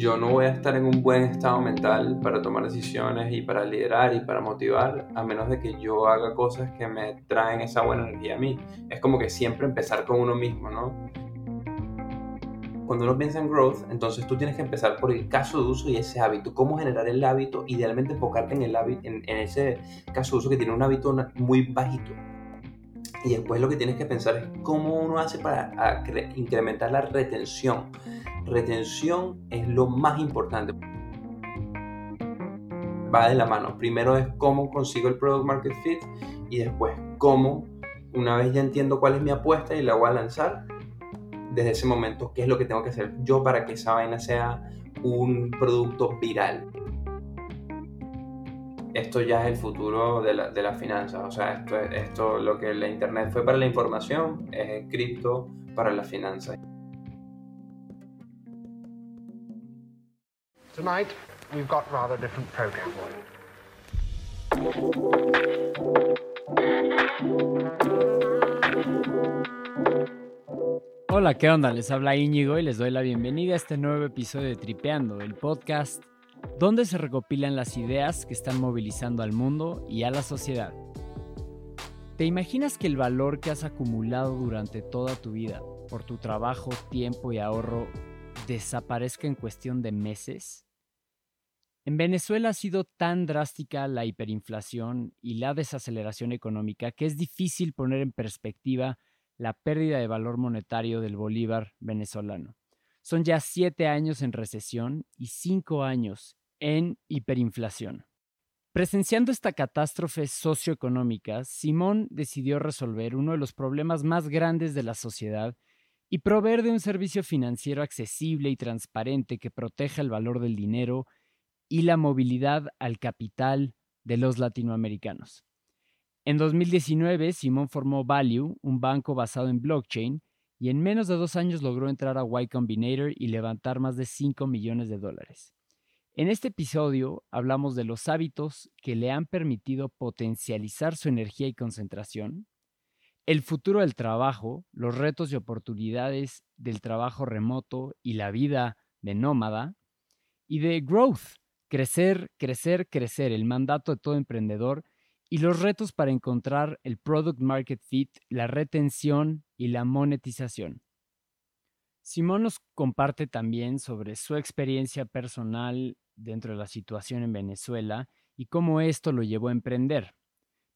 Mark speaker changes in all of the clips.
Speaker 1: yo no voy a estar en un buen estado mental para tomar decisiones y para liderar y para motivar, a menos de que yo haga cosas que me traen esa buena energía a mí. Es como que siempre empezar con uno mismo, ¿no? Cuando uno piensa en growth, entonces tú tienes que empezar por el caso de uso y ese hábito. Cómo generar el hábito, idealmente enfocarte en, el hábito, en, ese caso de uso que tiene un hábito muy bajito. Y después lo que tienes que pensar es cómo uno hace para incrementar la retención retención es lo más importante. Va de la mano. Primero es cómo consigo el product market fit y después cómo, una vez ya entiendo cuál es mi apuesta y la voy a lanzar, desde ese momento, qué es lo que tengo que hacer yo para que esa vaina sea un producto viral. Esto ya es el futuro de, la, de las finanzas. O sea, esto, esto, lo que la Internet fue para la información, es cripto para las finanzas. Tonight, we've got rather different program
Speaker 2: Hola, ¿qué onda? Les habla Íñigo y les doy la bienvenida a este nuevo episodio de Tripeando, el podcast donde se recopilan las ideas que están movilizando al mundo y a la sociedad. ¿Te imaginas que el valor que has acumulado durante toda tu vida por tu trabajo, tiempo y ahorro desaparezca en cuestión de meses? En Venezuela ha sido tan drástica la hiperinflación y la desaceleración económica que es difícil poner en perspectiva la pérdida de valor monetario del bolívar venezolano. Son ya siete años en recesión y cinco años en hiperinflación. Presenciando esta catástrofe socioeconómica, Simón decidió resolver uno de los problemas más grandes de la sociedad y proveer de un servicio financiero accesible y transparente que proteja el valor del dinero y la movilidad al capital de los latinoamericanos. En 2019, Simón formó Value, un banco basado en blockchain, y en menos de dos años logró entrar a Y Combinator y levantar más de 5 millones de dólares. En este episodio hablamos de los hábitos que le han permitido potencializar su energía y concentración, el futuro del trabajo, los retos y oportunidades del trabajo remoto y la vida de nómada, y de growth, crecer, crecer, crecer, el mandato de todo emprendedor y los retos para encontrar el product market fit, la retención y la monetización. Simón nos comparte también sobre su experiencia personal dentro de la situación en Venezuela y cómo esto lo llevó a emprender.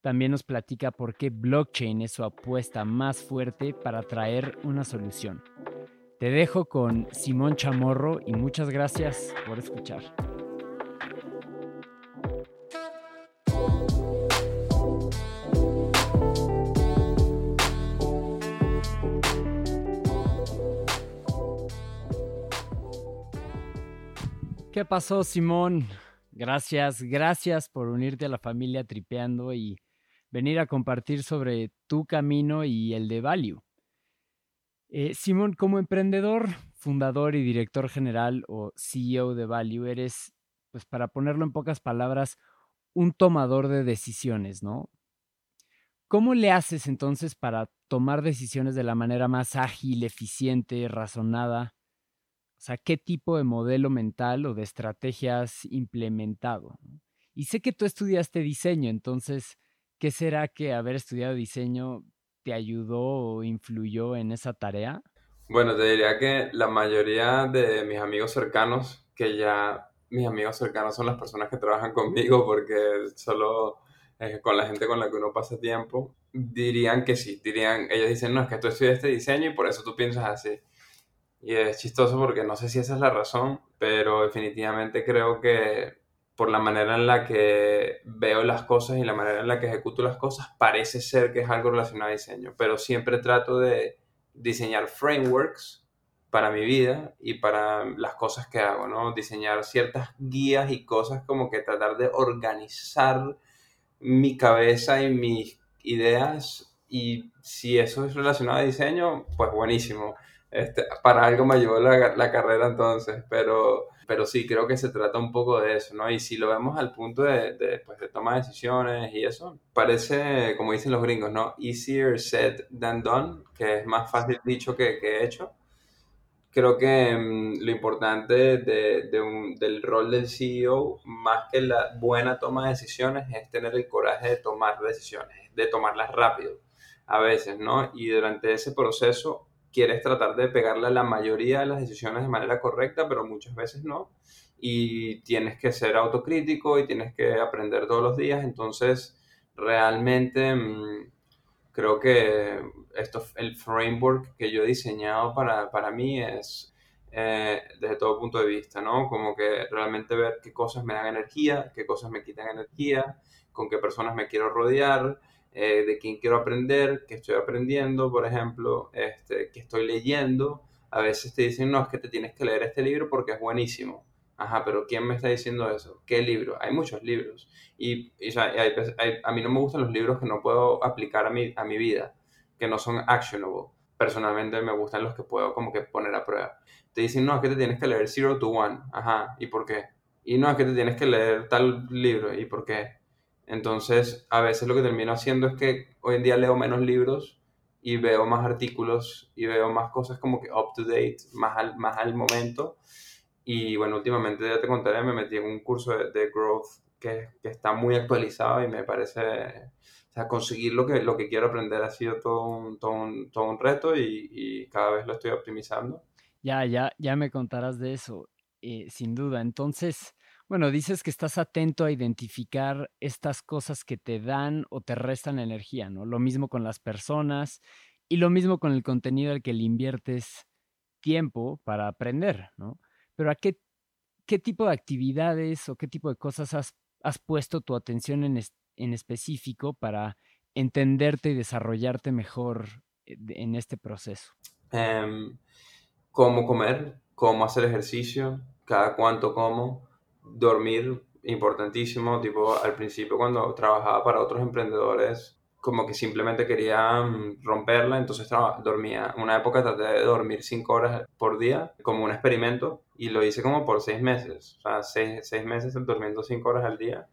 Speaker 2: También nos platica por qué blockchain es su apuesta más fuerte para traer una solución. Te dejo con Simón Chamorro y muchas gracias por escuchar. ¿Qué pasó, Simón? Gracias, gracias por unirte a la familia Tripeando y venir a compartir sobre tu camino y el de Value. Eh, Simón, como emprendedor, fundador y director general o CEO de Value, eres, pues para ponerlo en pocas palabras, un tomador de decisiones, ¿no? ¿Cómo le haces entonces para tomar decisiones de la manera más ágil, eficiente, razonada sea, qué tipo de modelo mental o de estrategia has implementado. Y sé que tú estudiaste diseño, entonces, ¿qué será que haber estudiado diseño te ayudó o influyó en esa tarea?
Speaker 1: Bueno, te diría que la mayoría de mis amigos cercanos, que ya mis amigos cercanos son las personas que trabajan conmigo porque solo es con la gente con la que uno pasa tiempo, dirían que sí, dirían, ellos dicen, no, es que tú estudiaste diseño y por eso tú piensas así. Y es chistoso porque no sé si esa es la razón, pero definitivamente creo que por la manera en la que veo las cosas y la manera en la que ejecuto las cosas, parece ser que es algo relacionado a diseño, pero siempre trato de diseñar frameworks para mi vida y para las cosas que hago, ¿no? Diseñar ciertas guías y cosas como que tratar de organizar mi cabeza y mis ideas y si eso es relacionado a diseño, pues buenísimo. Este, para algo me llevó la, la, carrera entonces, pero, pero sí, creo que se trata un poco de eso, ¿no? Y si lo vemos al punto de, de, pues, de toma de decisiones y eso, parece, como dicen los gringos, ¿no? Easier said than done, que es más fácil dicho que, que hecho. creo que mm, lo importante del rol del CEO, más que la buena toma de decisiones, es tener el coraje de tomar decisiones, de tomarlas rápido a veces, ¿no? Y durante ese proceso quieres tratar de pegarle a la mayoría de las decisiones de manera correcta, pero muchas veces no. Y tienes que ser autocrítico y tienes que aprender todos los días. Entonces, realmente mm, creo que esto, el framework que yo he diseñado para, para mí es eh, desde todo punto de vista, ¿no? Como que realmente ver qué cosas me dan energía, qué cosas me quitan energía, con qué personas me quiero rodear, eh, de quién quiero aprender, qué estoy aprendiendo, por ejemplo, este, qué estoy leyendo. A veces te dicen, no, es que te tienes que leer este libro porque es buenísimo. Ajá, pero ¿quién me está diciendo eso? ¿Qué libro? Hay muchos libros. Y, a mí no me gustan los libros que no puedo aplicar a mi, a mi vida, que no son actionable. Personalmente me gustan los que puedo como que poner a prueba. Te dicen, no, es que te tienes que leer Zero to One. Ajá, ¿y por qué? Y no, es que te tienes que leer tal libro. ¿Y por qué? Entonces, a veces lo que termino haciendo es que hoy en día leo menos libros y veo más artículos y veo más cosas como que up to date, más al, más al momento. Y bueno, últimamente ya te contaré, me metí en un curso de, growth que, que, está muy actualizado y me parece, o sea, conseguir lo que, lo que quiero aprender ha sido todo un, todo un, todo un reto y, y, cada vez lo estoy optimizando.
Speaker 2: Ya, ya, ya me contarás de eso, eh, sin duda. Entonces, bueno, dices que estás atento a identificar estas cosas que te dan o te restan energía, ¿no? Lo mismo con las personas y lo mismo con el contenido al que le inviertes tiempo para aprender, ¿no? Pero ¿a qué, tipo de actividades o qué tipo de cosas has, puesto tu atención en, en específico para entenderte y desarrollarte mejor eh, en este proceso?
Speaker 1: Em, cómo comer, cómo hacer ejercicio, cada cuánto como dormir, importantísimo, tipo al principio cuando trabajaba para otros emprendedores, como que simplemente quería mm, romperla, entonces dormía. Una época traté de dormir cinco horas por día como un experimento y lo hice como por seis meses, o sea, seis, seis meses durmiendo cinco horas al día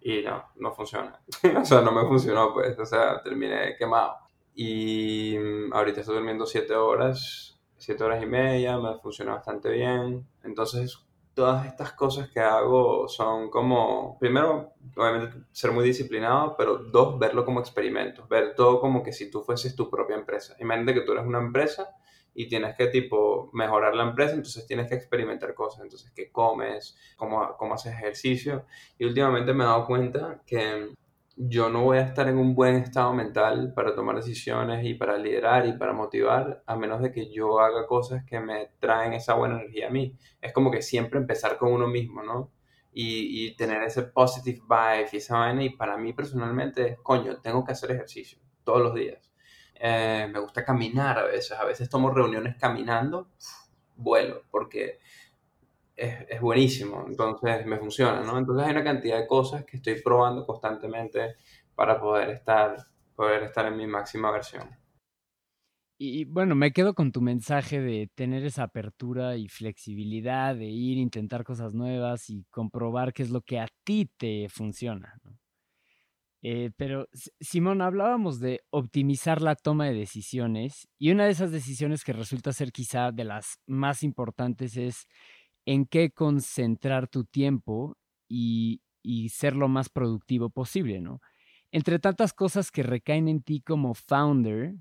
Speaker 1: y no, no funciona. o sea, no me funcionó, pues, o sea, terminé quemado. Y mm, ahorita estoy durmiendo siete horas, siete horas y media, me funciona bastante bien. Entonces, todas estas cosas que hago son como, primero, obviamente ser muy disciplinado, pero dos, verlo como experimentos, ver todo como que si tú fueses tu propia empresa. Imagínate que tú eres una empresa y tienes que tipo mejorar la empresa, entonces tienes que experimentar cosas, entonces qué comes, cómo, cómo haces ejercicio. Y últimamente me he dado cuenta que yo no voy a estar en un buen estado mental para tomar decisiones y para liderar y para motivar, a menos de que yo haga cosas que me traen esa buena energía a mí. Es como que siempre empezar con uno mismo, ¿no? Y, y tener ese positive vibe y esa vaina. Y para mí personalmente es, coño, tengo que hacer ejercicio todos los días. Eh, me gusta caminar a veces. A veces tomo reuniones caminando, vuelo, porque es, buenísimo, entonces me funciona, ¿no? Entonces hay una cantidad de cosas que estoy probando constantemente para poder estar, poder estar en mi máxima versión.
Speaker 2: Y bueno, me quedo con tu mensaje de tener esa apertura y flexibilidad, de ir, intentar cosas nuevas y comprobar qué es lo que a ti te funciona. Eh, pero, Simón, hablábamos de optimizar la toma de decisiones y una de esas decisiones que resulta ser quizá de las más importantes es en qué concentrar tu tiempo y, ser lo más productivo posible, ¿no? Entre tantas cosas que recaen en ti como founder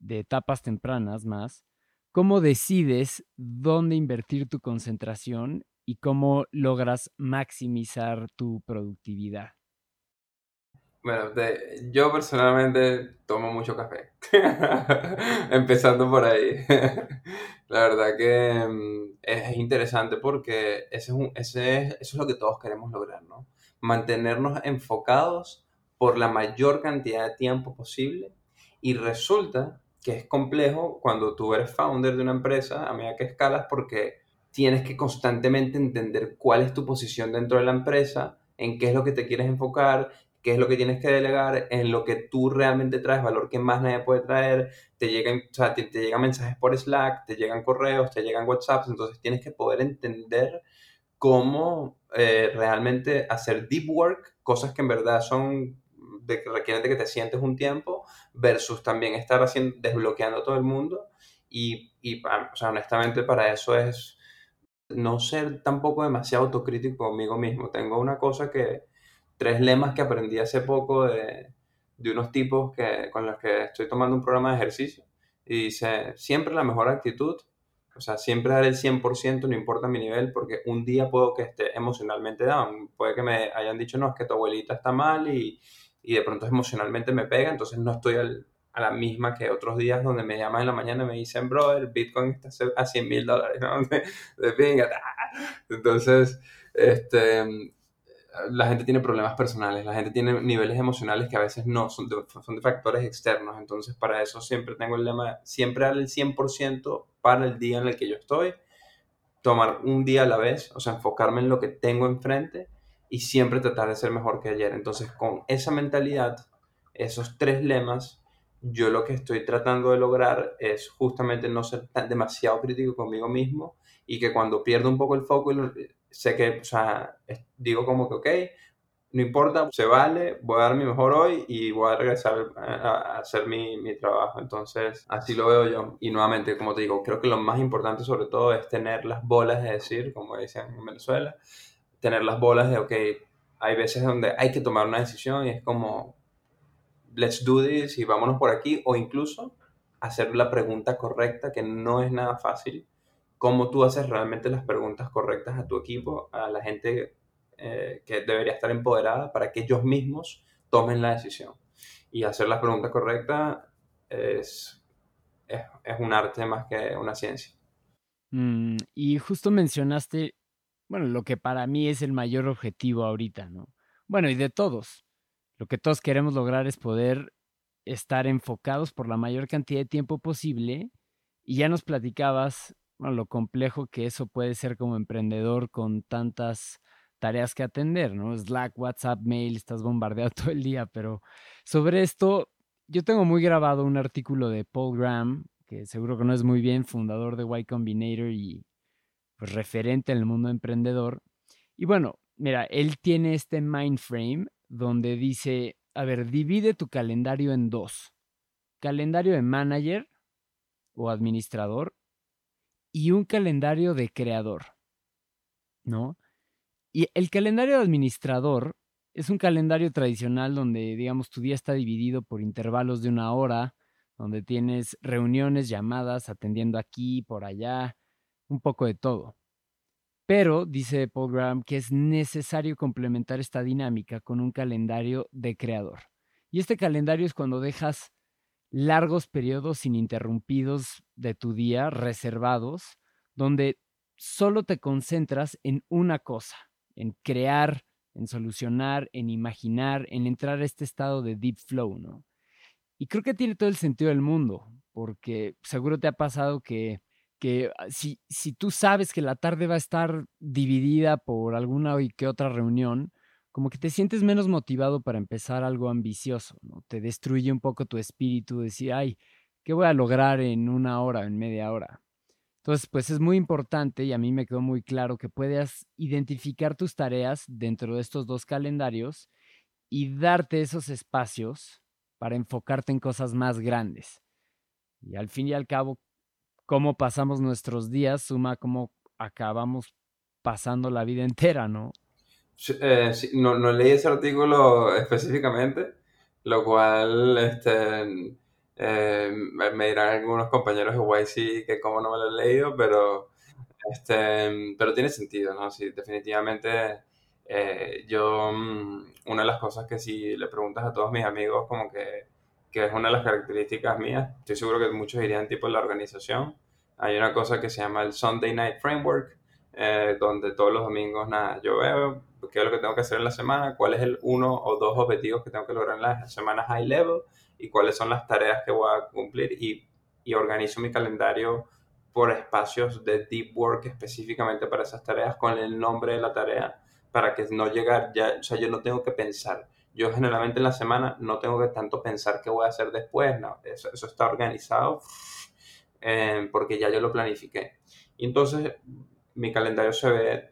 Speaker 2: de etapas tempranas más, ¿cómo decides dónde invertir tu concentración y cómo logras maximizar tu productividad?
Speaker 1: Bueno, yo personalmente tomo mucho café, empezando por ahí. La verdad que mm, es interesante porque ese es un, ese eso es lo que todos queremos lograr, ¿no? Mantenernos enfocados por la mayor cantidad de tiempo posible y resulta que es complejo cuando tú eres founder de una empresa a medida que escalas porque tienes que constantemente entender cuál es tu posición dentro de la empresa, en qué es lo que te quieres enfocar qué es lo que tienes que delegar, en lo que tú realmente traes valor que más nadie puede traer, te llegan, o sea, te, llegan mensajes por Slack, te llegan correos, te llegan WhatsApps, entonces tienes que poder entender cómo eh, realmente hacer deep work, cosas que en verdad son de requieren de que te sientes un tiempo, versus también estar haciendo, desbloqueando a todo el mundo Y, y o sea, honestamente para eso es no ser tampoco demasiado autocrítico conmigo mismo. Tengo una cosa que, tres lemas que aprendí hace poco de, de unos tipos que, con los que estoy tomando un programa de ejercicio. Y dice, siempre la mejor actitud, o sea, siempre dar el 100%, no importa mi nivel, porque un día puedo que esté emocionalmente down. Puede que me hayan dicho, no, es que tu abuelita está mal y, y de pronto emocionalmente me pega, entonces no estoy al, a la misma que otros días donde me llaman en la mañana y me dicen, bro, el Bitcoin está a 100 mil dólares, ¿no? De, pinga. Entonces, este, la gente tiene problemas personales, la gente tiene niveles emocionales que a veces no, son de, son de factores externos. Entonces, para eso siempre tengo el lema, siempre el 100% para el día en el que yo estoy, tomar un día a la vez, o sea, enfocarme en lo que tengo enfrente y siempre tratar de ser mejor que ayer. Entonces, con esa mentalidad, esos tres lemas, yo lo que estoy tratando de lograr es justamente no ser demasiado crítico conmigo mismo y que cuando pierdo un poco el foco, sé que, o sea, digo como que, ok, no importa, se vale, voy a dar mi mejor hoy y voy a regresar a, hacer mi, mi, trabajo. Entonces, así lo veo yo. Y nuevamente, como te digo, creo que lo más importante sobre todo es tener las bolas de decir, como dicen en Venezuela, tener las bolas de, ok, hay veces donde hay que tomar una decisión y es como, let's do this y vámonos por aquí, o incluso hacer la pregunta correcta, que no es nada fácil, cómo tú haces realmente las preguntas correctas a tu equipo, a la gente eh, que debería estar empoderada para que ellos mismos tomen la decisión. Y hacer las preguntas correctas es, es, es un arte más que una ciencia.
Speaker 2: Mm, y justo mencionaste, bueno, lo que para mí es el mayor objetivo ahorita, ¿no? Bueno, y de todos, lo que todos queremos lograr es poder estar enfocados por la mayor cantidad de tiempo posible. Y ya nos platicabas bueno, lo complejo que eso puede ser como emprendedor con tantas tareas que atender, ¿no? Slack, WhatsApp, mail, estás bombardeado todo el día, pero sobre esto yo tengo muy grabado un artículo de Paul Graham, que seguro que no es muy bien, fundador de Y Combinator y pues referente en el mundo emprendedor. Y bueno, mira, él tiene este mind frame donde dice, a ver, divide tu calendario en dos. Calendario de manager o administrador y un calendario de creador, ¿no? Y el calendario de administrador es un calendario tradicional donde, digamos, tu día está dividido por intervalos de una hora, donde tienes reuniones, llamadas, atendiendo aquí, por allá, un poco de todo. Pero, dice Paul Graham, que es necesario complementar esta dinámica con un calendario de creador. Y este calendario es cuando dejas largos periodos ininterrumpidos de tu día reservados, donde solo te concentras en una cosa, en crear, en solucionar, en imaginar, en entrar a este estado de deep flow, ¿no? Y creo que tiene todo el sentido del mundo, porque seguro te ha pasado que que ah, si, si tú sabes que la tarde va a estar dividida por alguna y que otra reunión, como que te sientes menos motivado para empezar algo ambicioso, ¿no? Te destruye un poco tu espíritu, decir, ay, ¿qué voy a lograr en una hora, en media hora? Entonces, pues es muy importante y a mí me quedó muy claro que puedas identificar tus tareas dentro de estos dos calendarios y darte esos espacios para enfocarte en cosas más grandes. Y al fin y al cabo, cómo pasamos nuestros días suma cómo acabamos pasando la vida entera, ¿no?
Speaker 1: Eh, no, no, leí ese artículo específicamente, lo cual este, eh, me dirán algunos compañeros de YC que como no me lo he leído, pero, este, pero tiene sentido, ¿no? Sí, definitivamente eh, yo, mm, una de las cosas que si le preguntas a todos mis amigos como que que es una de las características mías. Estoy seguro que muchos dirían tipo la organización. Hay una cosa que se llama el Sunday Night Framework, eh, donde todos los domingos, nada, yo veo qué es lo que tengo que hacer en la semana, cuál es el uno o dos objetivos que tengo que lograr en la semana high level y cuáles son las tareas que voy a cumplir y, y organizo mi calendario por espacios de deep work específicamente para esas tareas con el nombre de la tarea para que no llegar ya, o sea, yo no tengo que pensar yo generalmente en la semana no tengo que tanto pensar qué voy a hacer después, no, eso, eso está organizado eh, porque ya yo lo planifiqué. Y entonces mi calendario se ve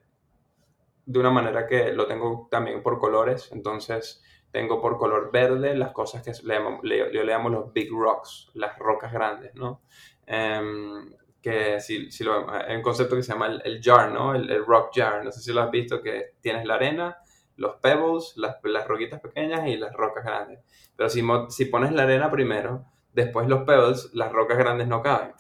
Speaker 1: de una manera que lo tengo también por colores, entonces tengo por color verde las cosas que le, le, le llamamos los big rocks, las rocas grandes, ¿no? Em, que si, si lo, hay un concepto que se llama el, jar, ¿no? El, rock jar, no sé si lo has visto, que tienes la arena, los pebbles, las, las roquitas pequeñas y las rocas grandes. Pero si, si pones la arena primero, después los pebbles, las rocas grandes no caben.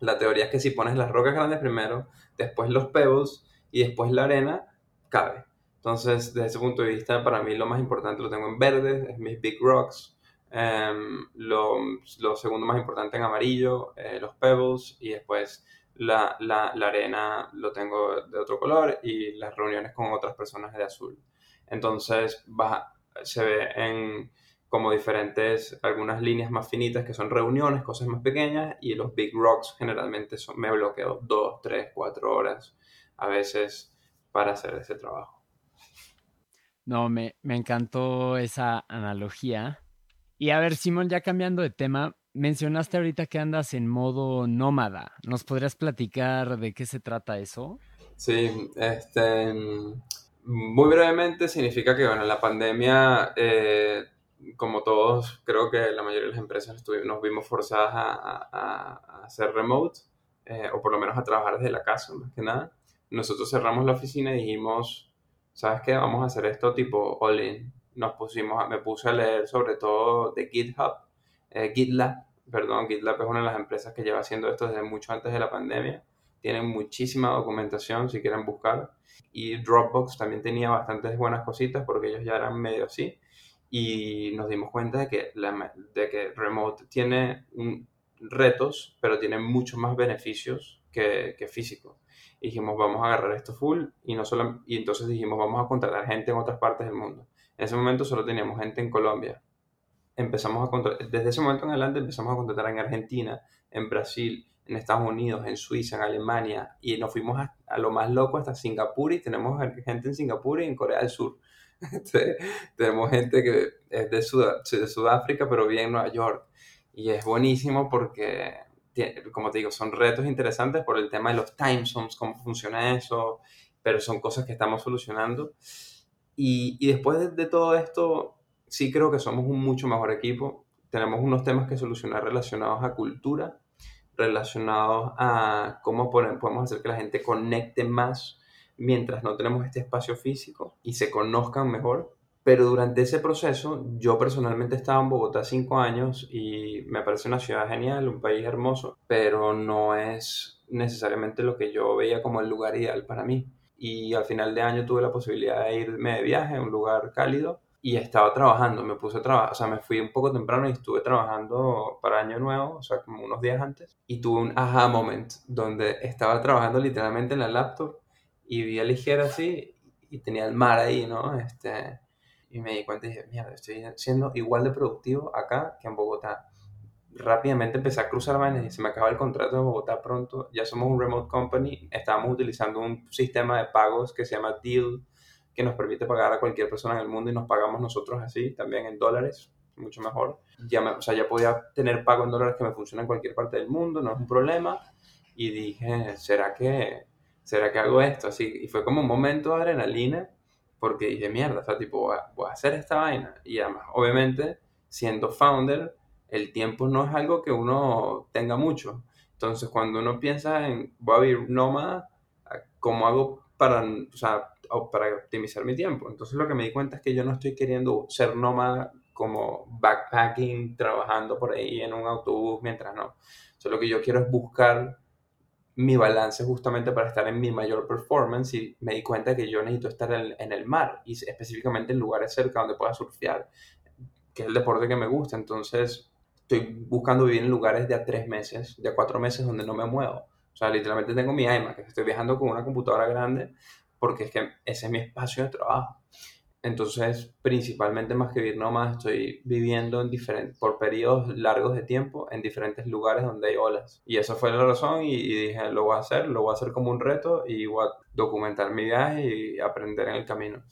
Speaker 1: La teoría es que si pones las rocas grandes primero, después los pebbles y después la arena, cabe. Entonces, desde ese punto de vista, para mí lo más importante lo tengo en verde, es mis big rocks. Em, lo, lo, segundo más importante en amarillo, eh, los pebbles, y después la, la, la, arena lo tengo de otro color y las reuniones con otras personas de azul. Entonces, va, se ve en como diferentes, algunas líneas más finitas que son reuniones, cosas más pequeñas, y los big rocks generalmente son, me bloqueo dos, tres, cuatro horas a veces para hacer ese trabajo.
Speaker 2: No, me, me encantó esa analogía. Y a ver, Simón, ya cambiando de tema, mencionaste ahorita que andas en modo nómada. ¿Nos podrías platicar de qué se trata eso?
Speaker 1: Sí, este, muy brevemente significa que, bueno, la pandemia eh, como todos, creo que la mayoría de las empresas nos vimos forzadas a, hacer remote, eh, o por lo menos a trabajar desde la casa, más que nada. Nosotros cerramos la oficina y dijimos, ¿sabes qué? Vamos a hacer esto tipo all-in. Nos pusimos, me puse a leer sobre todo de GitHub, eh, GitLab, perdón, GitLab es una de las empresas que lleva haciendo esto desde mucho antes de la pandemia. Tienen muchísima documentación si quieren buscar. Y Dropbox también tenía bastantes buenas cositas porque ellos ya eran medio así y nos dimos cuenta de que, la, de que Remote tiene retos, pero tiene muchos más beneficios que, que, físico. Y dijimos, vamos a agarrar esto full y, no solo, y entonces dijimos, vamos a contratar gente en otras partes del mundo. En ese momento solo teníamos gente en Colombia. Empezamos a desde ese momento en adelante empezamos a contratar en Argentina, en Brasil, en Estados Unidos, en Suiza, en Alemania y nos fuimos a, a lo más loco hasta Singapur y tenemos gente en Singapur y en Corea del Sur. tenemos gente que es de, de Sudáfrica, pero vive en Nueva York. Y es buenísimo porque, como te digo, son retos interesantes por el tema de los time zones, cómo funciona eso, pero son cosas que estamos solucionando. Y, y después de, de, todo esto, sí creo que somos un mucho mejor equipo. Tenemos unos temas que solucionar relacionados a cultura, relacionados a cómo podemos hacer que la gente conecte más mientras no tenemos este espacio físico y se conozcan mejor. Pero durante ese proceso, yo personalmente estaba en Bogotá cinco años y me parece una ciudad genial, un país hermoso, pero no es necesariamente lo que yo veía como el lugar ideal para mí. Y al final de año tuve la posibilidad de irme de viaje a un lugar cálido y estaba trabajando, me puse a trabajar, o sea, me fui un poco temprano y estuve trabajando para Año Nuevo, o sea, como unos días antes, y tuve un aha moment donde estaba trabajando literalmente en la laptop y vi a ligera así y tenía el mar ahí, ¿no? Este, y me di cuenta y dije, mierda, estoy siendo igual de productivo acá que en Bogotá. Rápidamente empecé a cruzar vainas y se me acaba el contrato de Bogotá pronto. Ya somos un remote company, estábamos utilizando un sistema de pagos que se llama Deal, que nos permite pagar a cualquier persona en el mundo y nos pagamos nosotros así, también en dólares, mucho mejor. Ya o sea, ya podía tener pago en dólares que me funciona en cualquier parte del mundo, no es un problema. Y dije, ¿será que ¿será que hago esto? Así, y fue como un momento de adrenalina, porque dije, mierda, o sea, tipo, voy a, hacer esta vaina. Y además, obviamente, siendo founder, el tiempo no es algo que uno tenga mucho. Entonces, cuando uno piensa en, voy a vivir nómada, ¿cómo hago para, o sea, para optimizar mi tiempo? Entonces, lo que me di cuenta es que yo no estoy queriendo ser nómada como backpacking, trabajando por ahí en un autobús mientras no. O lo que yo quiero es buscar mi balance justamente para estar en mi mayor performance y me di cuenta que yo necesito estar en, el mar y específicamente en lugares cerca donde pueda surfear, que es el deporte que me gusta. Entonces estoy buscando vivir en lugares de a tres meses, de a cuatro meses donde no me muevo. O sea, literalmente tengo mi iMac, estoy viajando con una computadora grande porque es que ese es mi espacio de trabajo. Entonces, principalmente más que vivir nomás, estoy viviendo en diferentes, por periodos largos de tiempo en diferentes lugares donde hay olas. Y esa fue la razón y, dije, lo voy a hacer, lo voy a hacer como un reto y voy a documentar mi viaje y aprender en el camino.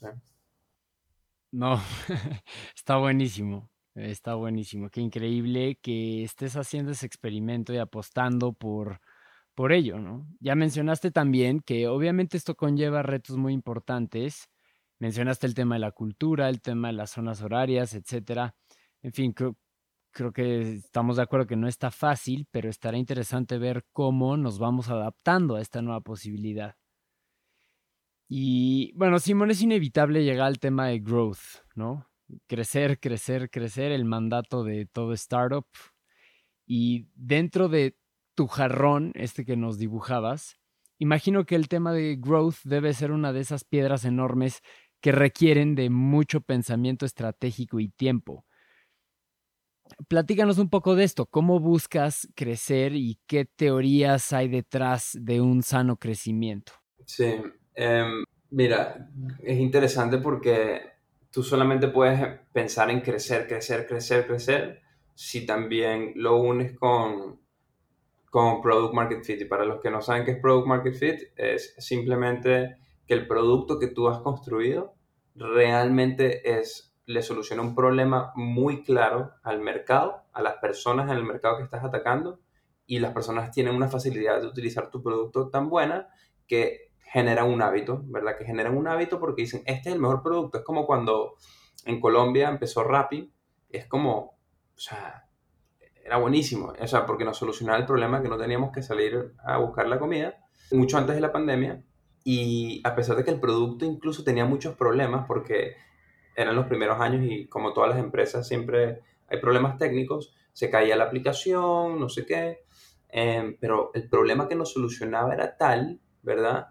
Speaker 2: No, está buenísimo, está buenísimo. Qué increíble que estés haciendo ese experimento y apostando por, por ello, ¿no? Ya mencionaste también que obviamente esto conlleva retos muy importantes Mencionaste el tema de la cultura, el tema de las zonas horarias, etcétera. En fin, creo, creo que estamos de acuerdo que no está fácil, pero estará interesante ver cómo nos vamos adaptando a esta nueva posibilidad. Y bueno, Simón, es inevitable llegar al tema de growth, ¿no? Crecer, crecer, crecer, el mandato de todo startup. Y dentro de tu jarrón, este que nos dibujabas, imagino que el tema de growth debe ser una de esas piedras enormes que requieren de mucho pensamiento estratégico y tiempo. Platícanos un poco de esto, ¿cómo buscas crecer y qué teorías hay detrás de un sano crecimiento?
Speaker 1: Sí, em, mira, es interesante porque tú solamente puedes pensar en crecer, crecer, crecer, crecer, si también lo unes con, con Product Market Fit. Y para los que no saben qué es Product Market Fit, es simplemente que el producto que tú has construido realmente es, le soluciona un problema muy claro al mercado, a las personas en el mercado que estás atacando, y las personas tienen una facilidad de utilizar tu producto tan buena que generan un hábito, ¿verdad? Que generan un hábito porque dicen, este es el mejor producto. Es como cuando en Colombia empezó Rappi, es como, o sea, era buenísimo, o sea, porque nos solucionaba el problema que no teníamos que salir a buscar la comida mucho antes de la pandemia y a pesar de que el producto incluso tenía muchos problemas porque eran los primeros años y como todas las empresas siempre hay problemas técnicos, se caía la aplicación, no sé qué, em, pero el problema que nos solucionaba era tal, ¿verdad?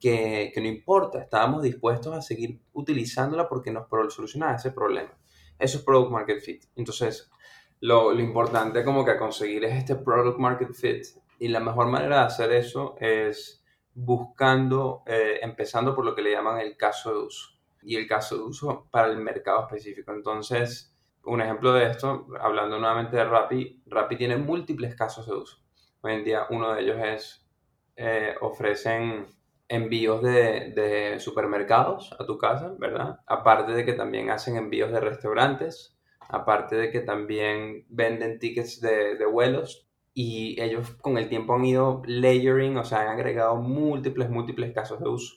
Speaker 1: Que, que, no importa, estábamos dispuestos a seguir utilizándola porque nos solucionaba ese problema. Eso es Product Market Fit. Entonces, lo, lo importante como que conseguir es este Product Market Fit y la mejor manera de hacer eso es buscando, eh, empezando por lo que le llaman el caso de uso y el caso de uso para el mercado específico. Entonces, un ejemplo de esto, hablando nuevamente de Rappi, Rappi tiene múltiples casos de uso. Hoy en día uno de ellos es, eh, ofrecen envíos de, de, supermercados a tu casa, ¿verdad? Aparte de que también hacen envíos de restaurantes, aparte de que también venden tickets de, de vuelos, y ellos con el tiempo han ido layering, o sea, han agregado múltiples, múltiples casos de uso.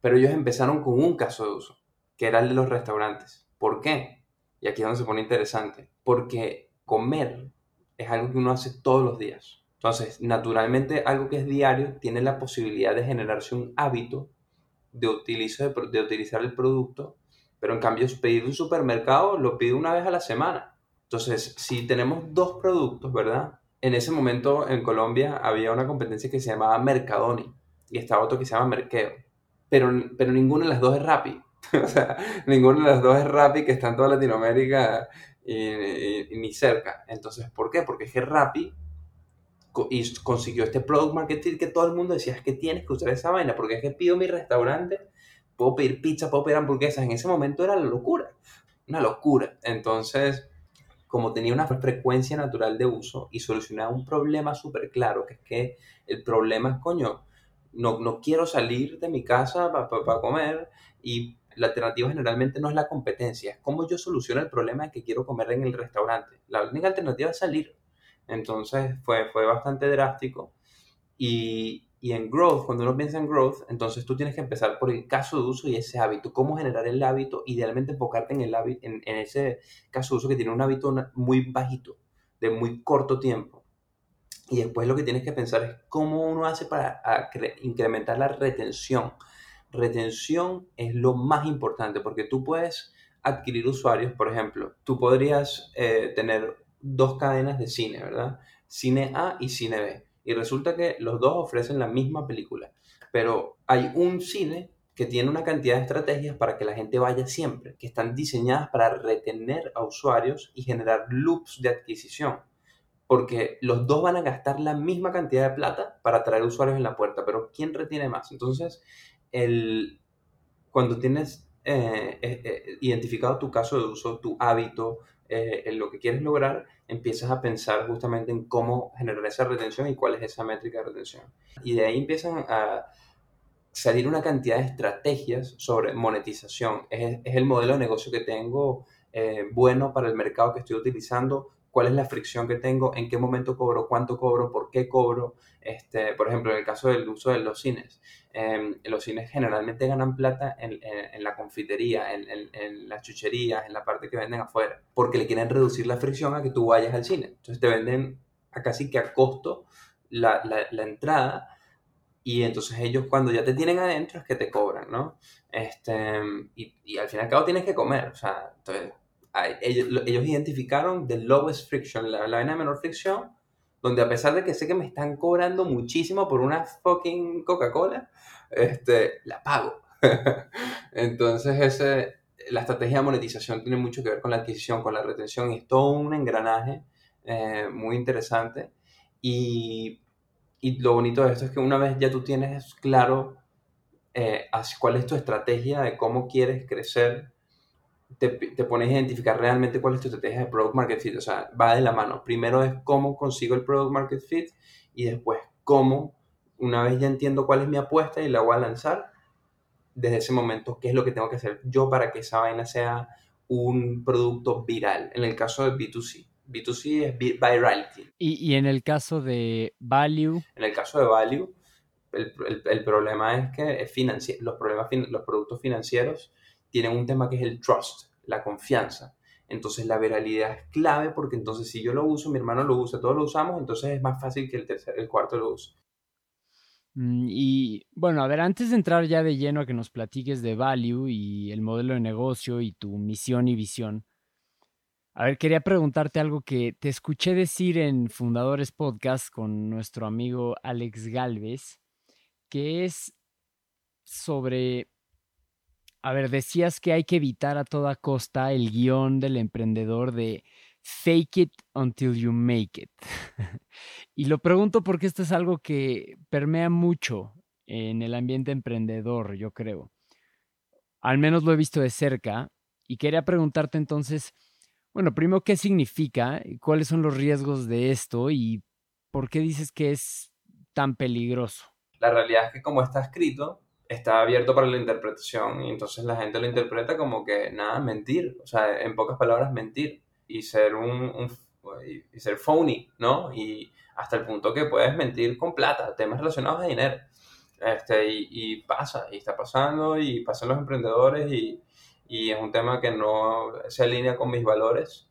Speaker 1: Pero ellos empezaron con un caso de uso, que era el de los restaurantes. ¿Por qué? Y aquí es donde se pone interesante. Porque comer es algo que uno hace todos los días. Entonces, naturalmente, algo que es diario tiene la posibilidad de generarse un hábito de, utilizo, de, utilizar el producto, pero en cambio, pedir un supermercado lo pide una vez a la semana. Entonces, si tenemos dos productos, ¿verdad? En ese momento en Colombia había una competencia que se llamaba Mercadoni y estaba otro que se llama Merkeo. Pero, pero ninguna de las dos es Rappi. o sea, ninguna de las dos es Rappi que está en toda Latinoamérica y, ni cerca. Entonces, ¿por qué? Porque es que Rappi y consiguió este product marketing que todo el mundo decía, es que tienes que usar esa vaina, porque es que pido mi restaurante, puedo pedir pizza, puedo pedir hamburguesas. En ese momento era la locura, una locura. Entonces, como tenía una frecuencia natural de uso y solucionaba un problema súper claro, que es que el problema es, coño, no, no quiero salir de mi casa para comer y la alternativa generalmente no es la competencia, es cómo yo soluciono el problema de que quiero comer en el restaurante. La única alternativa es salir. Entonces fue, fue bastante drástico y, y en growth, cuando uno piensa en growth, entonces tú tienes que empezar por el caso de uso y ese hábito. ¿Cómo generar el hábito? Idealmente enfocarte en, el hábito, en, ese caso de uso que tiene un hábito muy bajito, de muy corto tiempo. Y después lo que tienes que pensar es cómo uno hace para incrementar la retención. Retención es lo más importante porque tú puedes adquirir usuarios, por ejemplo, tú podrías eh, tener dos cadenas de cine, ¿verdad? Cine A y cine B y resulta que los dos ofrecen la misma película, pero hay un cine que tiene una cantidad de estrategias para que la gente vaya siempre, que están diseñadas para retener a usuarios y generar loops de adquisición, porque los dos van a gastar la misma cantidad de plata para traer usuarios en la puerta, pero ¿quién retiene más? Entonces, el, cuando tienes eh, eh, eh, identificado tu caso de uso, tu hábito, en lo que quieres lograr, empiezas a pensar justamente en cómo generar esa retención y cuál es esa métrica de retención. Y de ahí empiezan a salir una cantidad de estrategias sobre monetización. Es, el modelo de negocio que tengo bueno para el mercado que estoy utilizando, cuál es la fricción que tengo, en qué momento cobro, cuánto cobro, por qué cobro. Este, por ejemplo, en el caso del uso de los cines, em, los cines generalmente ganan plata en, la confitería, en, las chucherías, en la parte que venden afuera, porque le quieren reducir la fricción a que tú vayas al cine. Entonces te venden a casi que a costo la, la entrada y entonces ellos cuando ya te tienen adentro es que te cobran, ¿no? Este, y, y al fin y al cabo tienes que comer, o sea, entonces, ellos, ellos, identificaron the lowest friction, la, la de menor fricción, donde a pesar de que sé que me están cobrando muchísimo por una fucking Coca-Cola, este, la pago. entonces ese, la estrategia de monetización tiene mucho que ver con la adquisición, con la retención, y es todo un engranaje eh, muy interesante. Y y lo bonito de esto es que una vez ya tú tienes claro eh, cuál es tu estrategia de cómo quieres crecer, te, te, pones a identificar realmente cuál es tu estrategia de Product Market Fit. O sea, va de la mano. Primero es cómo consigo el Product Market Fit y después cómo, una vez ya entiendo cuál es mi apuesta y la voy a lanzar, desde ese momento, qué es lo que tengo que hacer yo para que esa vaina sea un producto viral. En el caso de B2C. B2C es virality.
Speaker 2: ¿Y, y en el caso de value?
Speaker 1: En el caso de value, el, el, problema es que es los, problemas, los productos financieros tienen un tema que es el trust, la confianza. Entonces la viralidad es clave porque entonces si yo lo uso, mi hermano lo usa, todos lo usamos, entonces es más fácil que el, tercer, el cuarto lo use.
Speaker 2: Mm, y bueno, a ver, antes de entrar ya de lleno a que nos platiques de Value y el modelo de negocio y tu misión y visión, a ver, quería preguntarte algo que te escuché decir en Fundadores Podcast con nuestro amigo Alex Galvez, que es sobre, a ver, decías que hay que evitar a toda costa el guion del emprendedor de fake it until you make it. y lo pregunto porque esto es algo que permea mucho en el ambiente emprendedor, yo creo. Al menos lo he visto de cerca y quería preguntarte entonces, bueno, primero, ¿qué significa? ¿Cuáles son los riesgos de esto? ¿Y por qué dices que es tan peligroso?
Speaker 1: La realidad es que como está escrito, está abierto para la interpretación y entonces la gente lo interpreta como que nada, mentir, o sea, en pocas palabras, mentir y ser un, y ser phony, ¿no? Y hasta el punto que puedes mentir con plata, temas relacionados a dinero. Este, y, y pasa, y está pasando, y pasan los emprendedores, y, y es un tema que no se alinea con mis valores,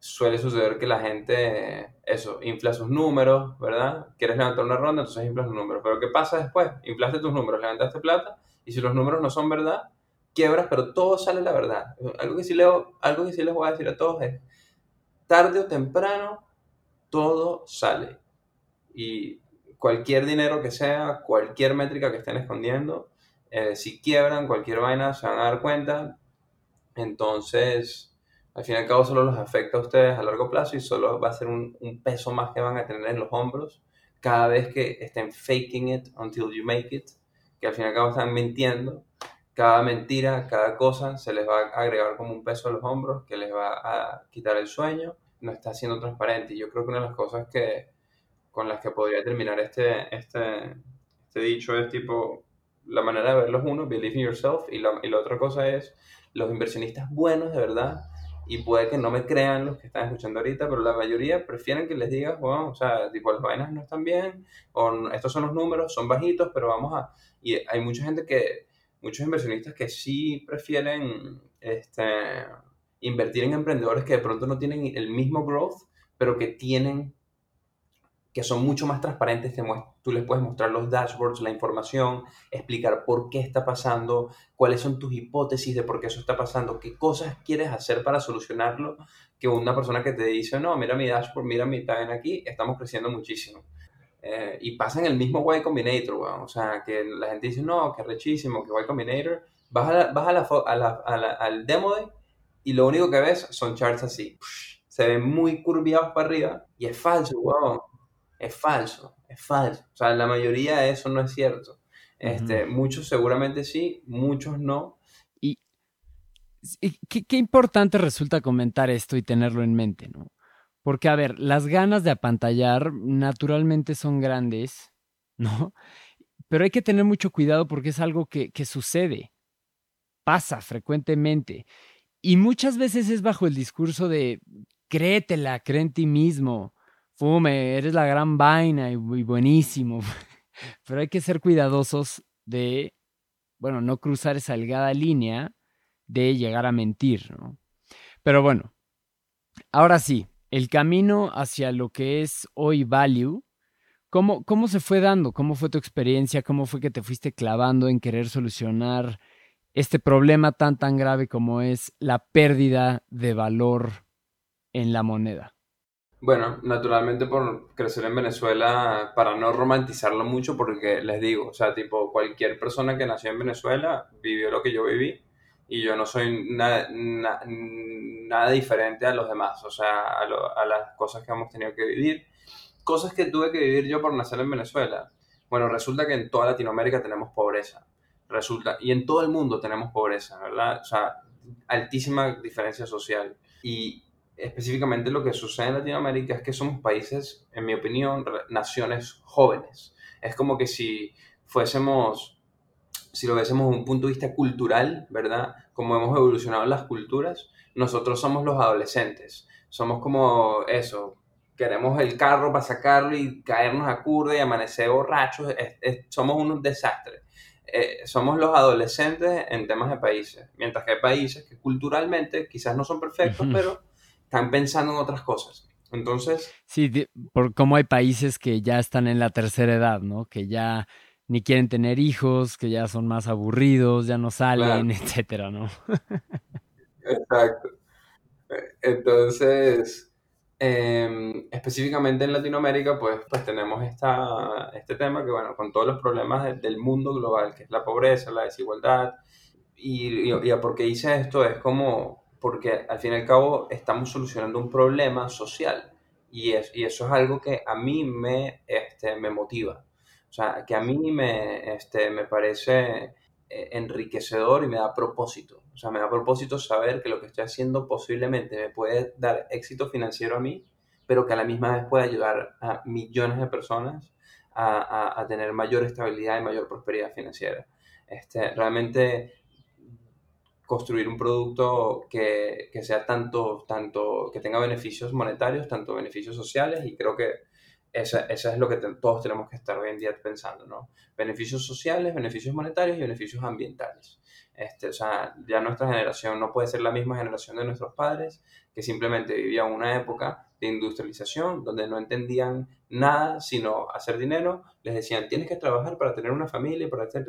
Speaker 1: suele suceder que la gente, eso, infla sus números, ¿verdad? Quieres levantar una ronda, entonces inflas los números. Pero ¿qué pasa después? Inflaste tus números, levantaste plata, y si los números no son verdad, quiebras, pero todo sale la verdad. Algo que sí, leo, algo que sí les voy a decir a todos es, tarde o temprano, todo sale. Y cualquier dinero que sea, cualquier métrica que estén escondiendo, eh, si quiebran cualquier vaina, se van a dar cuenta, entonces, al fin y al cabo solo los afecta a ustedes a largo plazo y solo va a ser un, peso más que van a tener en los hombros cada vez que estén faking it until you make it, que al fin y al cabo están mintiendo. Cada mentira, cada cosa se les va a agregar como un peso a los hombros que les va a quitar el sueño, no está siendo transparente. Y yo creo que una de las cosas que, con las que podría terminar este, este, este dicho es tipo, la manera de verlos uno, believe in yourself, y la, y la otra cosa es los inversionistas buenos de verdad, y puede que no me crean los que están escuchando ahorita, pero la mayoría prefieren que les digas, bueno, o sea, tipo, las vainas no están bien, o estos son los números, son bajitos, pero vamos a... Y hay mucha gente que, muchos inversionistas que sí prefieren este, invertir en emprendedores que de pronto no tienen el mismo growth, pero que tienen que son mucho más transparentes, tú les puedes mostrar los dashboards, la información, explicar por qué está pasando, cuáles son tus hipótesis de por qué eso está pasando, qué cosas quieres hacer para solucionarlo, que una persona que te dice, no, mira mi dashboard, mira mi time aquí, estamos creciendo muchísimo. Eh, y pasa en el mismo Y Combinator, o sea, que la gente dice, no, que rechísimo, que Y Combinator, vas, a vas a la, al demo day y lo único que ves son charts así. Se ven muy curviados para arriba y es falso, wow es falso, es falso. O sea, la mayoría de eso no es cierto. Este, Muchos seguramente sí, muchos no.
Speaker 2: Y, qué, qué, importante resulta comentar esto y tenerlo en mente, ¿no? Porque, a ver, las ganas de apantallar naturalmente son grandes, ¿no? Pero hay que tener mucho cuidado porque es algo que, que sucede, pasa frecuentemente. Y muchas veces es bajo el discurso de créetela, cree en ti mismo, fume, eres la gran vaina y, buenísimo. Pero hay que ser cuidadosos de, bueno, no cruzar esa delgada línea de llegar a mentir, ¿no? Pero bueno, ahora sí, el camino hacia lo que es hoy value, ¿cómo, ¿cómo se fue dando? ¿Cómo fue tu experiencia? ¿Cómo fue que te fuiste clavando en querer solucionar este problema tan tan grave como es la pérdida de valor en la moneda?
Speaker 1: Bueno, naturalmente por crecer en Venezuela, para no romantizarlo mucho, porque les digo, o sea, tipo, cualquier persona que nació en Venezuela vivió lo que yo viví y yo no soy nada, nada diferente a los demás, o sea, a, a, las cosas que hemos tenido que vivir, cosas que tuve que vivir yo por nacer en Venezuela. Bueno, resulta que en toda Latinoamérica tenemos pobreza, resulta, y en todo el mundo tenemos pobreza, ¿verdad? O sea, altísima diferencia social. Y específicamente lo que sucede en Latinoamérica es que somos países, en mi opinión, naciones jóvenes. Es como que si fuésemos, si lo viésemos desde un punto de vista cultural, ¿verdad? Como hemos evolucionado las culturas, nosotros somos los adolescentes. Somos como eso, queremos el carro para sacarlo y caernos a curda y amanecer borrachos. somos unos desastres. Eh, somos los adolescentes en temas de países, mientras que hay países que culturalmente quizás no son perfectos, pero están pensando en otras cosas. Entonces...
Speaker 2: Sí, por cómo hay países que ya están en la tercera edad, ¿no? Que ya ni quieren tener hijos, que ya son más aburridos, ya no salen, etcétera, ¿no?
Speaker 1: Exacto. Entonces, em, específicamente en Latinoamérica, pues, pues tenemos esta, este tema que, bueno, con todos los problemas del mundo global, que es la pobreza, la desigualdad, y, y, y por qué hice esto es como porque al fin y al cabo estamos solucionando un problema social y, es, y eso es algo que a mí me, este, me motiva. O sea, que a mí me, este, me parece eh, enriquecedor y me da propósito. O sea, me da propósito saber que lo que estoy haciendo posiblemente me puede dar éxito financiero a mí, pero que a la misma vez puede ayudar a millones de personas a, a, a tener mayor estabilidad y mayor prosperidad financiera. Este, realmente construir un producto que, que, sea tanto, tanto, que tenga beneficios monetarios, tanto beneficios sociales, y creo que eso, es lo que todos tenemos que estar hoy en día pensando, ¿no? Beneficios sociales, beneficios monetarios y beneficios ambientales. Este, o sea, ya nuestra generación no puede ser la misma generación de nuestros padres, que simplemente vivían una época de industrialización, donde no entendían nada sino hacer dinero, les decían, tienes que trabajar para tener una familia, para hacer,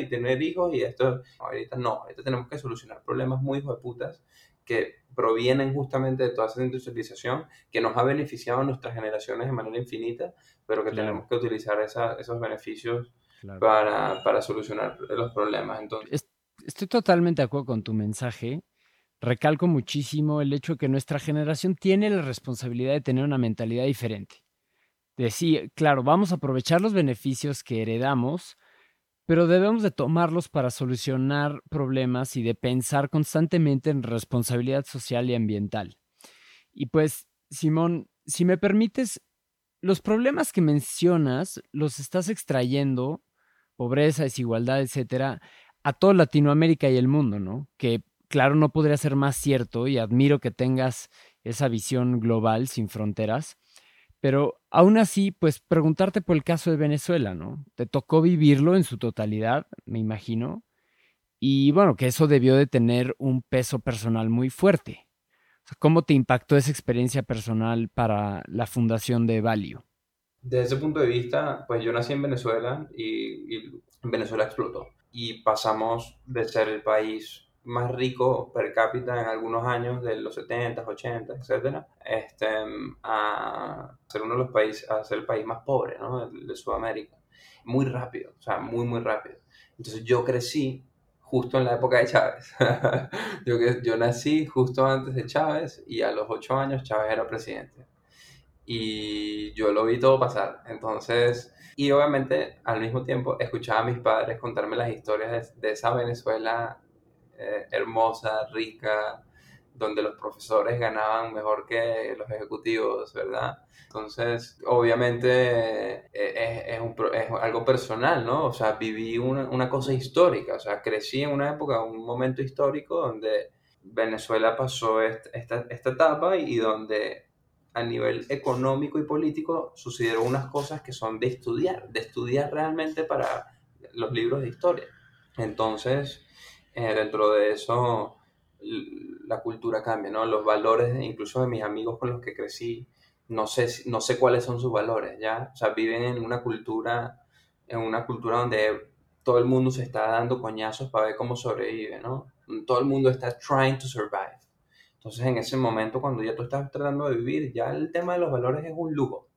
Speaker 1: y tener hijos, y esto, ahorita no, ahorita tenemos que solucionar problemas muy hijos de putas que provienen justamente de toda esa industrialización que nos ha beneficiado a nuestras generaciones de manera infinita, pero que tenemos que utilizar esos beneficios para, para, solucionar los problemas. Entonces...
Speaker 2: Estoy totalmente de acuerdo con tu mensaje recalco muchísimo el hecho de que nuestra generación tiene la responsabilidad de tener una mentalidad diferente. Decir, claro, vamos a aprovechar los beneficios que heredamos, pero debemos de tomarlos para solucionar problemas y de pensar constantemente en responsabilidad social y ambiental. Y pues, Simón, si me permites, los problemas que mencionas los estás extrayendo, pobreza, desigualdad, etcétera, a toda Latinoamérica y el mundo, ¿no? Que claro, no podría ser más cierto y admiro que tengas esa visión global sin fronteras, pero aún así, pues preguntarte por el caso de Venezuela, ¿no? Te tocó vivirlo en su totalidad, me imagino, y bueno, que eso debió de tener un peso personal muy fuerte. ¿Cómo te impactó esa experiencia personal para la fundación de Value?
Speaker 1: Desde ese punto de vista, pues yo nací en Venezuela y Venezuela explotó. Y pasamos de ser el país más rico per cápita en algunos años de los 70, 80, etcétera, este, a ser uno de los países, a ser el país más pobre, ¿no? de, Sudamérica. Muy rápido, o sea, muy, muy rápido. Entonces yo crecí justo en la época de Chávez. yo, yo nací justo antes de Chávez y a los ocho años Chávez era presidente. Y yo lo vi todo pasar. Entonces, y obviamente al mismo tiempo escuchaba a mis padres contarme las historias de, de esa Venezuela eh, hermosa, rica, donde los profesores ganaban mejor que los ejecutivos, ¿verdad? Entonces, obviamente eh, es, algo personal, ¿no? O sea, viví una, una, cosa histórica, o sea, crecí en una época, un momento histórico donde Venezuela pasó esta, esta etapa y donde a nivel económico y político sucedieron unas cosas que son de estudiar, de estudiar realmente para los libros de historia. Entonces, eh, dentro de eso, la cultura cambia, ¿no? Los valores, incluso de mis amigos con los que crecí, no sé, no sé cuáles son sus valores, ¿ya? O sea, viven en una cultura, en una cultura donde todo el mundo se está dando coñazos para ver cómo sobrevive, ¿no? Todo el mundo está trying to survive. Entonces, en ese momento, cuando ya tú estás tratando de vivir, ya el tema de los valores es un lujo.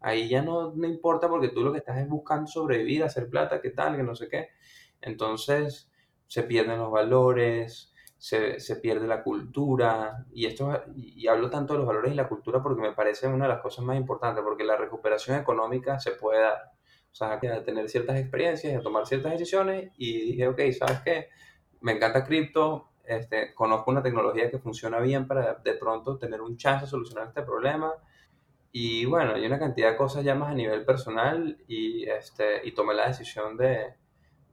Speaker 1: Ahí ya no, no importa porque tú lo que estás es buscando sobrevivir, hacer plata, qué tal, que no sé qué. Entonces, se pierden los valores, se, se, pierde la cultura, y esto y hablo tanto de los valores y la cultura porque me parece una de las cosas más importantes, porque la recuperación económica se puede dar. O sea, que tener ciertas experiencias, de tomar ciertas decisiones, y dije, ok, ¿sabes qué? Me encanta cripto, este, conozco una tecnología que funciona bien para de pronto tener un chance de solucionar este problema. Y bueno, hay una cantidad de cosas ya más a nivel personal y, este, y tomé la decisión de,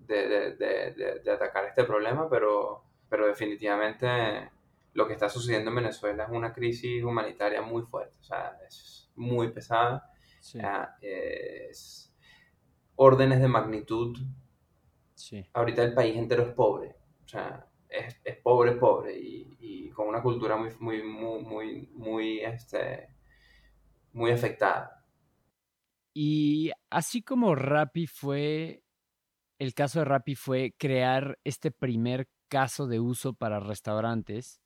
Speaker 1: de, de, de, atacar este problema, pero, pero definitivamente lo que está sucediendo en Venezuela es una crisis humanitaria muy fuerte, o sea, es muy pesada. es órdenes de magnitud. Sí. Ahorita el país entero es pobre, o sea, es, es pobre, pobre y, y, con una cultura muy, muy, muy, muy, muy, este, muy afectada.
Speaker 2: Y así como Rappi fue, el caso de Rappi fue crear este primer caso de uso para restaurantes.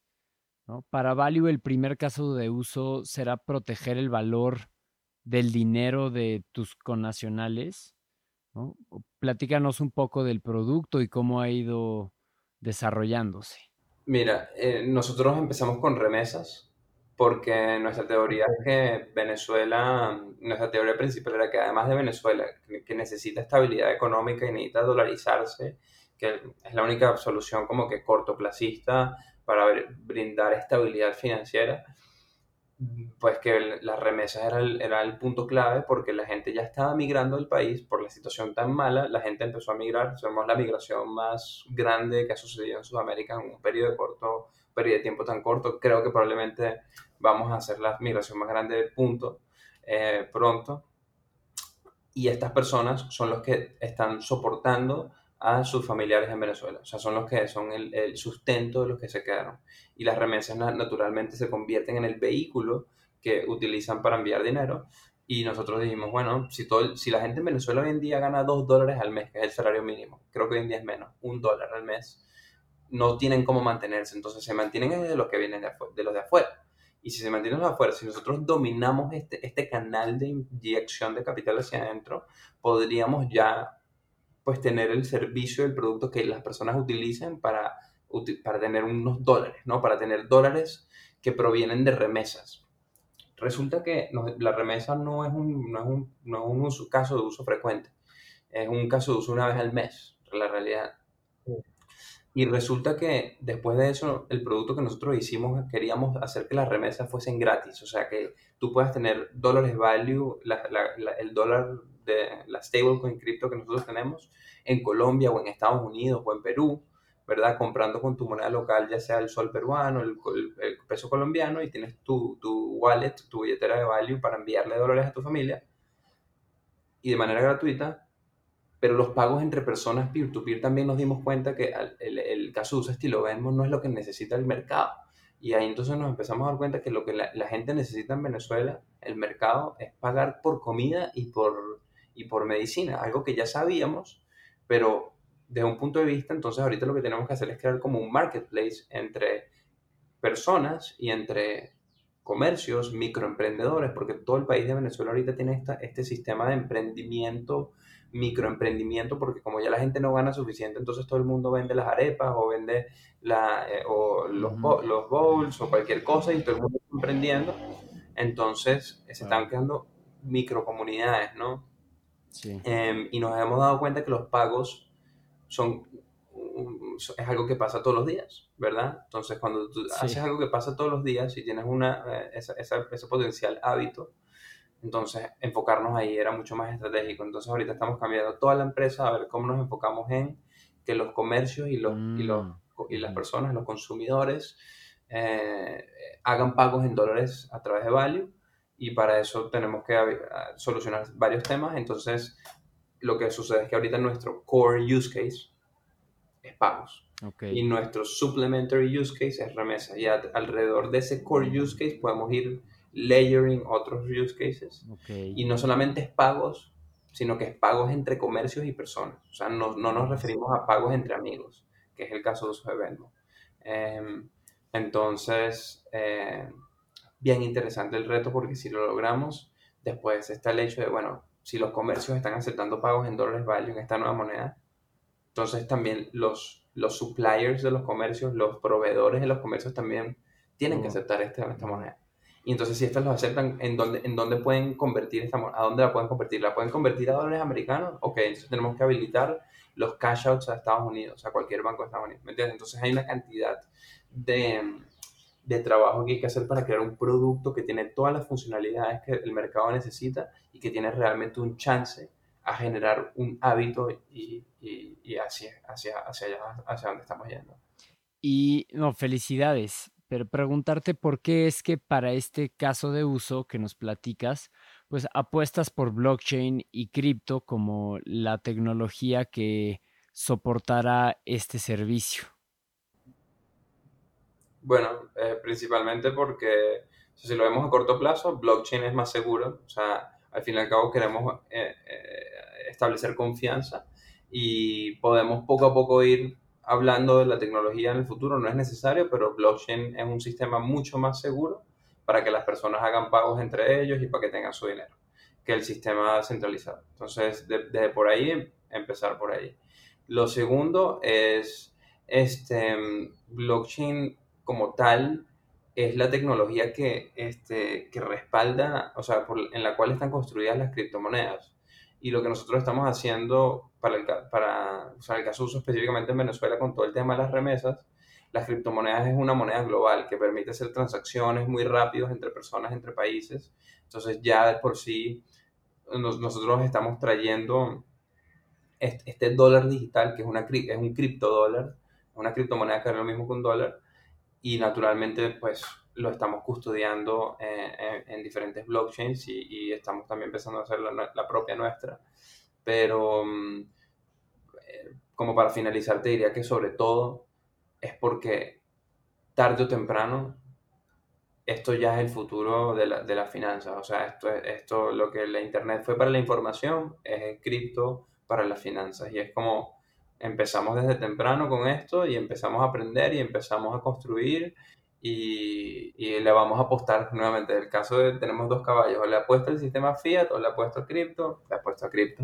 Speaker 2: Para Value el primer caso de uso será proteger el valor del dinero de tus connacionales. ¿no? Platícanos un poco del producto y cómo ha ido desarrollándose?
Speaker 1: Mira, eh, nosotros empezamos con remesas porque nuestra teoría es que Venezuela, nuestra teoría principal era que además de Venezuela, que necesita estabilidad económica y necesita dolarizarse, que es la única solución como que cortoplacista para brindar estabilidad financiera, pues que las remesas era el, era el punto clave porque la gente ya estaba migrando del país por la situación tan mala, la gente empezó a migrar, somos la migración más grande que ha sucedido en Sudamérica en un periodo corto, periodo de tiempo tan corto, creo que probablemente vamos a hacer la migración más grande del punto eh, pronto, y estas personas son los que están soportando a sus familiares en Venezuela. O sea, son los que son el, sustento de los que se quedaron. Y las remesas naturalmente se convierten en el vehículo que utilizan para enviar dinero. Y nosotros dijimos, bueno, si, todo, si la gente en Venezuela hoy en día gana dos dólares al mes, que es el salario mínimo, creo que hoy en día es menos, un dólar al mes, no tienen cómo mantenerse. Entonces se mantienen de los que vienen de, de los de afuera. Y si se mantienen los afuera, si nosotros dominamos este, este canal de inyección de capital hacia adentro, podríamos ya pues tener el servicio, el producto que las personas utilicen para, para tener unos dólares, ¿no? Para tener dólares que provienen de remesas. Resulta que la remesa no es, un, no es, un, no es un caso de uso frecuente, es un caso de uso una vez al mes, la realidad. Y resulta que después de eso, el producto que nosotros hicimos, queríamos hacer que las remesas fuesen gratis, o sea, que tú puedas tener dólares value, el dólar de la stablecoin cripto que nosotros tenemos en Colombia o en Estados Unidos o en Perú, ¿verdad? Comprando con tu moneda local, ya sea el sol peruano, el, el, peso colombiano, y tienes tu, tu, wallet, tu billetera de value para enviarle dólares a tu familia y de manera gratuita. Pero los pagos entre personas peer-to-peer también nos dimos cuenta que el, el caso de estilo Venmo no es lo que necesita el mercado. Y ahí entonces nos empezamos a dar cuenta que lo que la, la gente necesita en Venezuela, el mercado, es pagar por comida y por y por medicina, algo que ya sabíamos, pero desde un punto de vista, entonces ahorita lo que tenemos que hacer es crear como un marketplace entre personas y entre comercios, microemprendedores, porque todo el país de Venezuela ahorita tiene esta, este sistema de emprendimiento, microemprendimiento, porque como ya la gente no gana suficiente, entonces todo el mundo vende las arepas o vende la, eh, o los, los bowls o cualquier cosa y todo el mundo está emprendiendo. Entonces se están creando microcomunidades, ¿no? Em, y nos hemos dado cuenta que los pagos son es algo que pasa todos los días, ¿verdad? Entonces, cuando tú haces algo que pasa todos los días y tienes una, eh, ese potencial hábito, entonces enfocarnos ahí era mucho más estratégico. Entonces, ahorita estamos cambiando toda la empresa a ver cómo nos enfocamos en que los comercios y los, y los mm. y las personas, los consumidores, eh, hagan pagos en dólares a través de Value y para eso tenemos que solucionar varios temas. Entonces, lo que sucede es que ahorita nuestro core use case es pagos. Y nuestro supplementary use case es remesa. Y alrededor de ese core use case podemos ir layering otros use cases. Y no solamente es pagos, sino que es pagos entre comercios y personas. O sea, no, no nos referimos a pagos entre amigos, que es el caso de de Venmo. Em, entonces, eh, bien interesante el reto porque si lo logramos, después está el hecho de, bueno, si los comercios están aceptando pagos en dólares value en esta nueva moneda, entonces también los, los suppliers de los comercios, los proveedores de los comercios también tienen que oh. aceptar esta, esta moneda. Y entonces si estas los aceptan, ¿en dónde, ¿en dónde pueden convertir esta? ¿A dónde la pueden convertir? ¿La pueden convertir a dólares americanos? Ok, entonces tenemos que habilitar los cash outs a Estados Unidos, a cualquier banco de Estados Unidos. Entonces hay una cantidad de, de trabajo que hay que hacer para crear un producto que tiene todas las funcionalidades que el mercado necesita y que tiene realmente un chance a generar un hábito y, y, hacia, hacia, hacia, allá, hacia donde estamos yendo.
Speaker 2: Y no, felicidades, pero preguntarte por qué es que para este caso de uso que nos platicas, pues apuestas por blockchain y cripto como la tecnología que soportará este servicio.
Speaker 1: Bueno, eh, principalmente porque si lo vemos a corto plazo, blockchain es más seguro, o sea, al fin y al cabo queremos eh, eh, establecer confianza y podemos poco a poco ir hablando de la tecnología en el futuro, no es necesario, pero blockchain es un sistema mucho más seguro para que las personas hagan pagos entre ellos y para que tengan su dinero que el sistema centralizado. Entonces, desde por ahí, empezar por ahí. Lo segundo es, este, blockchain como tal, es la tecnología que, este, que respalda, o sea, en la cual están construidas las criptomonedas. Y lo que nosotros estamos haciendo para el, para, o sea, el caso uso específicamente en Venezuela con todo el tema de las remesas, las criptomonedas es una moneda global que permite hacer transacciones muy rápidas entre personas, entre países. Entonces ya de por sí nosotros estamos trayendo este, dólar digital, que es, una, es un criptodólar, una criptomoneda que es lo mismo que un dólar, y naturalmente pues lo estamos custodiando en, diferentes blockchains y, estamos también empezando a hacer la, propia nuestra. Pero mm, eh, como para finalizar te diría que sobre todo es porque tarde o temprano esto ya es el futuro de, la, de las finanzas. O sea, esto, esto, lo que la Internet fue para la información, es cripto para las finanzas. Y es como empezamos desde temprano con esto y empezamos a aprender y empezamos a construir y, le vamos a apostar nuevamente. En el caso de tenemos dos caballos, o le apuesto el sistema fiat o le apuesto a cripto, le apuesto a cripto.